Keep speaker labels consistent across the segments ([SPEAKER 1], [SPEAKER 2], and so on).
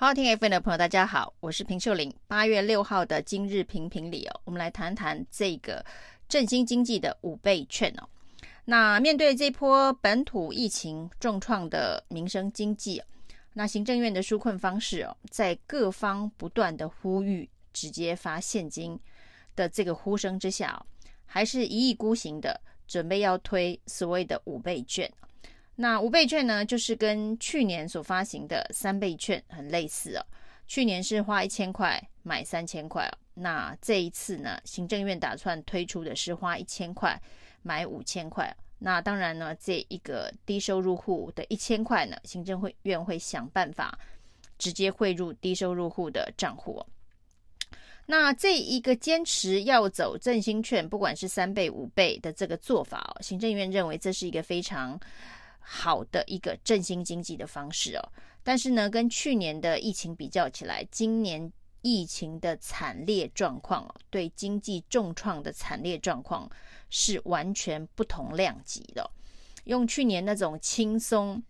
[SPEAKER 1] 好，听 FM 的朋友，大家好，我是平秀玲。八月六号的今日评评理哦，我们来谈谈这个振兴经济的五倍券哦。那面对这波本土疫情重创的民生经济，那行政院的纾困方式哦，在各方不断的呼吁直接发现金的这个呼声之下哦，还是一意孤行的准备要推所谓的五倍券。那五倍券呢，就是跟去年所发行的三倍券很类似哦。去年是花一千块买三千块哦，那这一次呢，行政院打算推出的是花一千块买五千块。那当然呢，这一个低收入户的一千块呢，行政会院会想办法直接汇入低收入户的账户。那这一个坚持要走振兴券，不管是三倍五倍的这个做法哦，行政院认为这是一个非常。好的一个振兴经济的方式哦，但是呢，跟去年的疫情比较起来，今年疫情的惨烈状况哦，对经济重创的惨烈状况是完全不同量级的。用去年那种轻松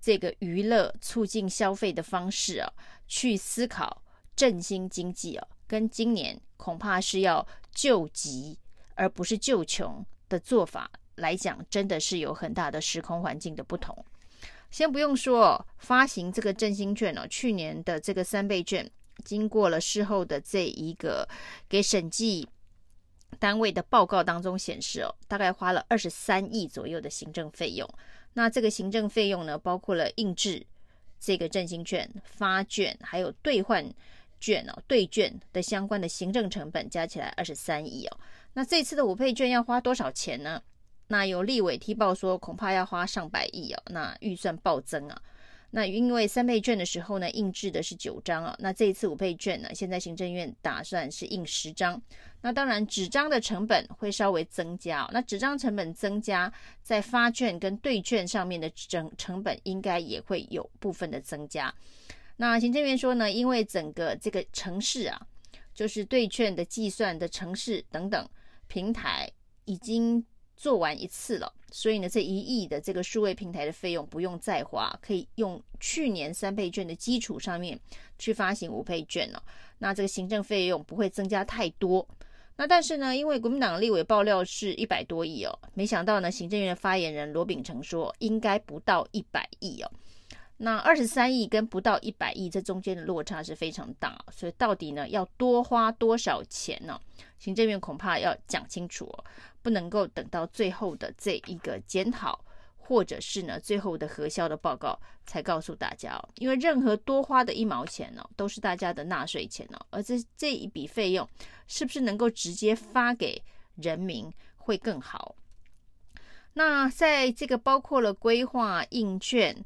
[SPEAKER 1] 这个娱乐促进消费的方式哦，去思考振兴经济哦，跟今年恐怕是要救急而不是救穷的做法。来讲，真的是有很大的时空环境的不同。先不用说发行这个振兴券哦，去年的这个三倍券，经过了事后的这一个给审计单位的报告当中显示哦，大概花了二十三亿左右的行政费用。那这个行政费用呢，包括了印制这个振兴券、发券，还有兑换券哦、兑券的相关的行政成本，加起来二十三亿哦。那这次的五倍券要花多少钱呢？那有立委踢爆说，恐怕要花上百亿哦，那预算暴增啊。那因为三倍券的时候呢，印制的是九张啊，那这一次五倍券呢，现在行政院打算是印十张。那当然纸张的成本会稍微增加，那纸张成本增加，在发券跟兑券上面的整成本应该也会有部分的增加。那行政院说呢，因为整个这个程式啊，就是兑券的计算的程式等等平台已经。做完一次了，所以呢，这一亿的这个数位平台的费用不用再花，可以用去年三倍券的基础上面去发行五倍券了。那这个行政费用不会增加太多。那但是呢，因为国民党立委爆料是一百多亿哦，没想到呢，行政院的发言人罗秉成说应该不到一百亿哦。那二十三亿跟不到一百亿，这中间的落差是非常大，所以到底呢要多花多少钱呢？行政院恐怕要讲清楚哦，不能够等到最后的这一个检讨，或者是呢最后的核销的报告才告诉大家哦，因为任何多花的一毛钱呢，都是大家的纳税钱哦，而这这一笔费用是不是能够直接发给人民会更好？那在这个包括了规划印券。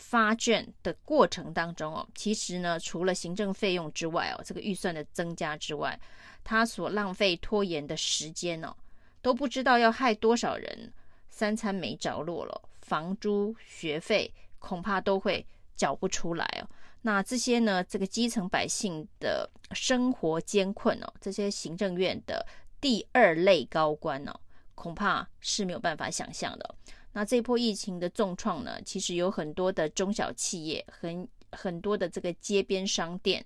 [SPEAKER 1] 发券的过程当中哦，其实呢，除了行政费用之外哦，这个预算的增加之外，他所浪费拖延的时间哦，都不知道要害多少人三餐没着落了，房租、学费恐怕都会缴不出来哦。那这些呢，这个基层百姓的生活艰困哦，这些行政院的第二类高官哦，恐怕是没有办法想象的。那这波疫情的重创呢，其实有很多的中小企业，很很多的这个街边商店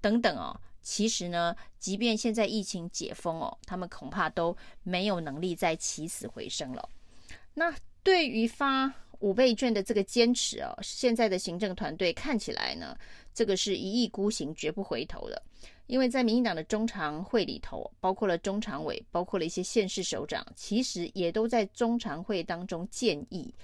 [SPEAKER 1] 等等哦。其实呢，即便现在疫情解封哦，他们恐怕都没有能力再起死回生了。那对于发五倍券的这个坚持哦，现在的行政团队看起来呢，这个是一意孤行，绝不回头的。因为在民进党的中常会里头，包括了中常委，包括了一些县市首长，其实也都在中常会当中建议，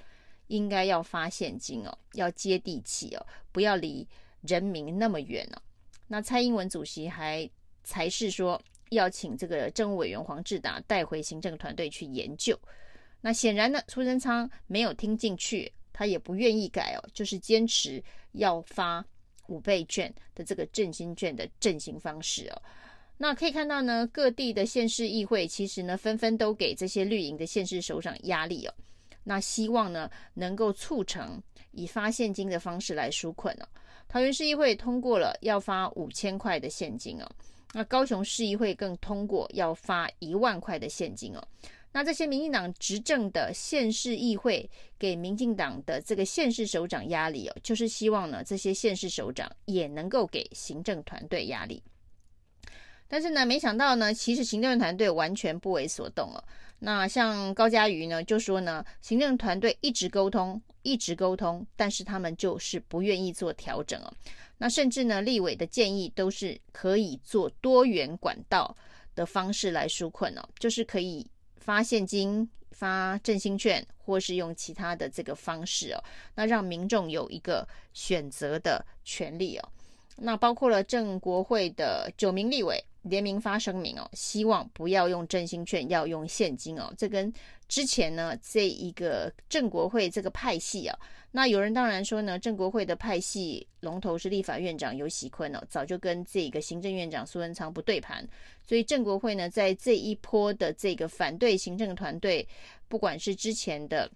[SPEAKER 1] 应该要发现金哦，要接地气哦，不要离人民那么远哦。那蔡英文主席还才是说要请这个政务委员黄志达带回行政团队去研究。那显然呢，苏贞昌没有听进去，他也不愿意改哦，就是坚持要发。五倍券的这个振兴券的振兴方式哦，那可以看到呢，各地的县市议会其实呢，纷纷都给这些绿营的县市首长压力哦，那希望呢能够促成以发现金的方式来纾困哦。桃园市议会通过了要发五千块的现金哦，那高雄市议会更通过要发一万块的现金哦。那这些民进党执政的县市议会给民进党的这个县市首长压力哦，就是希望呢，这些县市首长也能够给行政团队压力。但是呢，没想到呢，其实行政团队完全不为所动哦。那像高嘉瑜呢，就说呢，行政团队一直沟通，一直沟通，但是他们就是不愿意做调整哦。那甚至呢，立委的建议都是可以做多元管道的方式来纾困哦，就是可以。发现金、发振兴券，或是用其他的这个方式哦，那让民众有一个选择的权利哦。那包括了正国会的九名立委联名发声明哦，希望不要用振兴券，要用现金哦。这跟之前呢这一个正国会这个派系啊，那有人当然说呢，正国会的派系龙头是立法院长游锡堃哦，早就跟这个行政院长苏文昌不对盘，所以正国会呢在这一波的这个反对行政团队，不管是之前的。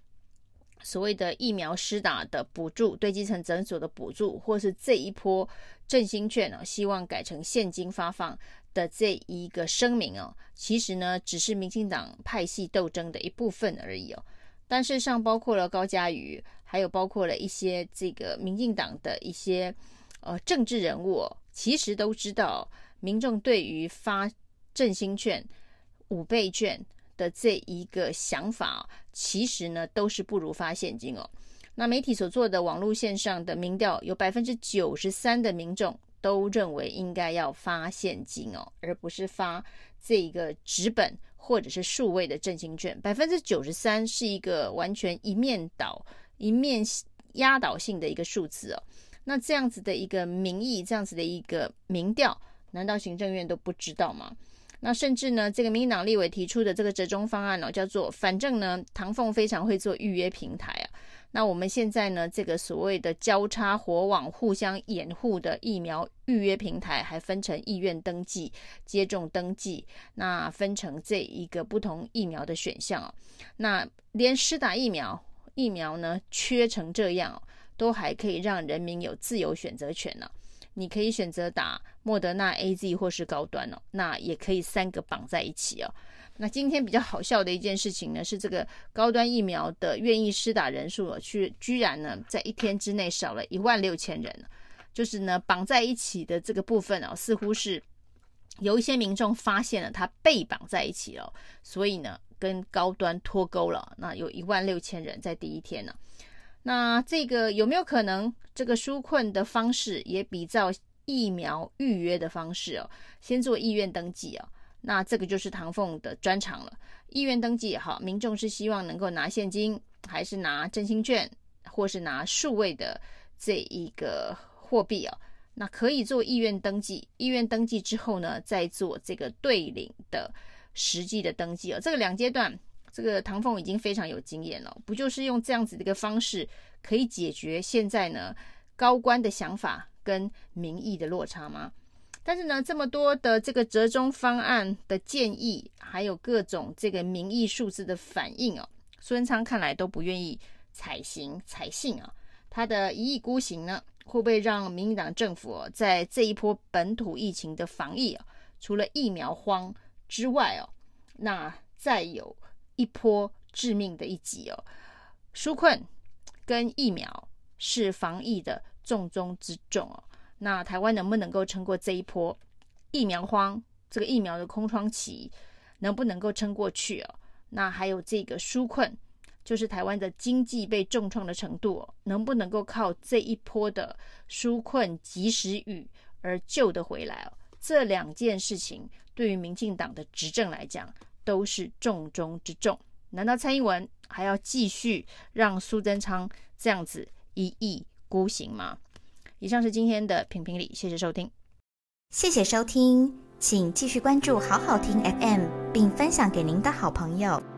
[SPEAKER 1] 所谓的疫苗施打的补助，对基层诊所的补助，或是这一波振兴券呢，希望改成现金发放的这一个声明哦，其实呢，只是民进党派系斗争的一部分而已哦。但事实上，包括了高嘉瑜，还有包括了一些这个民进党的一些呃政治人物，其实都知道民众对于发振兴券、五倍券。的这一个想法，其实呢都是不如发现金哦。那媒体所做的网络线上的民调，有百分之九十三的民众都认为应该要发现金哦，而不是发这一个纸本或者是数位的振兴券。百分之九十三是一个完全一面倒、一面压倒性的一个数字哦。那这样子的一个民意，这样子的一个民调，难道行政院都不知道吗？那甚至呢，这个民进党立委提出的这个折中方案呢、哦，叫做反正呢，唐凤非常会做预约平台啊。那我们现在呢，这个所谓的交叉火网、互相掩护的疫苗预约平台，还分成意愿登记、接种登记，那分成这一个不同疫苗的选项啊。那连施打疫苗，疫苗呢缺成这样，都还可以让人民有自由选择权呢、啊。你可以选择打莫德纳、AZ 或是高端哦，那也可以三个绑在一起哦。那今天比较好笑的一件事情呢，是这个高端疫苗的愿意施打人数去居然呢在一天之内少了一万六千人，就是呢绑在一起的这个部分哦，似乎是有一些民众发现了它被绑在一起了，所以呢跟高端脱钩了。那有一万六千人在第一天呢。那这个有没有可能，这个纾困的方式也比照疫苗预约的方式哦？先做意愿登记哦，那这个就是唐凤的专长了。意愿登记也好，民众是希望能够拿现金，还是拿振兴券，或是拿数位的这一个货币哦？那可以做意愿登记，意愿登记之后呢，再做这个对领的实际的登记哦。这个两阶段。这个唐凤已经非常有经验了，不就是用这样子的一个方式，可以解决现在呢高官的想法跟民意的落差吗？但是呢，这么多的这个折中方案的建议，还有各种这个民意数字的反应哦，苏贞昌看来都不愿意采行采信啊。他的一意孤行呢，会不会让民进党政府哦，在这一波本土疫情的防疫啊，除了疫苗荒之外哦，那再有？一波致命的一击哦，纾困跟疫苗是防疫的重中之重哦。那台湾能不能够撑过这一波疫苗荒？这个疫苗的空窗期能不能够撑过去哦？那还有这个纾困，就是台湾的经济被重创的程度哦，能不能够靠这一波的纾困及时雨而救得回来哦？这两件事情对于民进党的执政来讲。都是重中之重。难道蔡英文还要继续让苏贞昌这样子一意孤行吗？以上是今天的评评理，谢谢收听。
[SPEAKER 2] 谢谢收听，请继续关注好好听 FM，并分享给您的好朋友。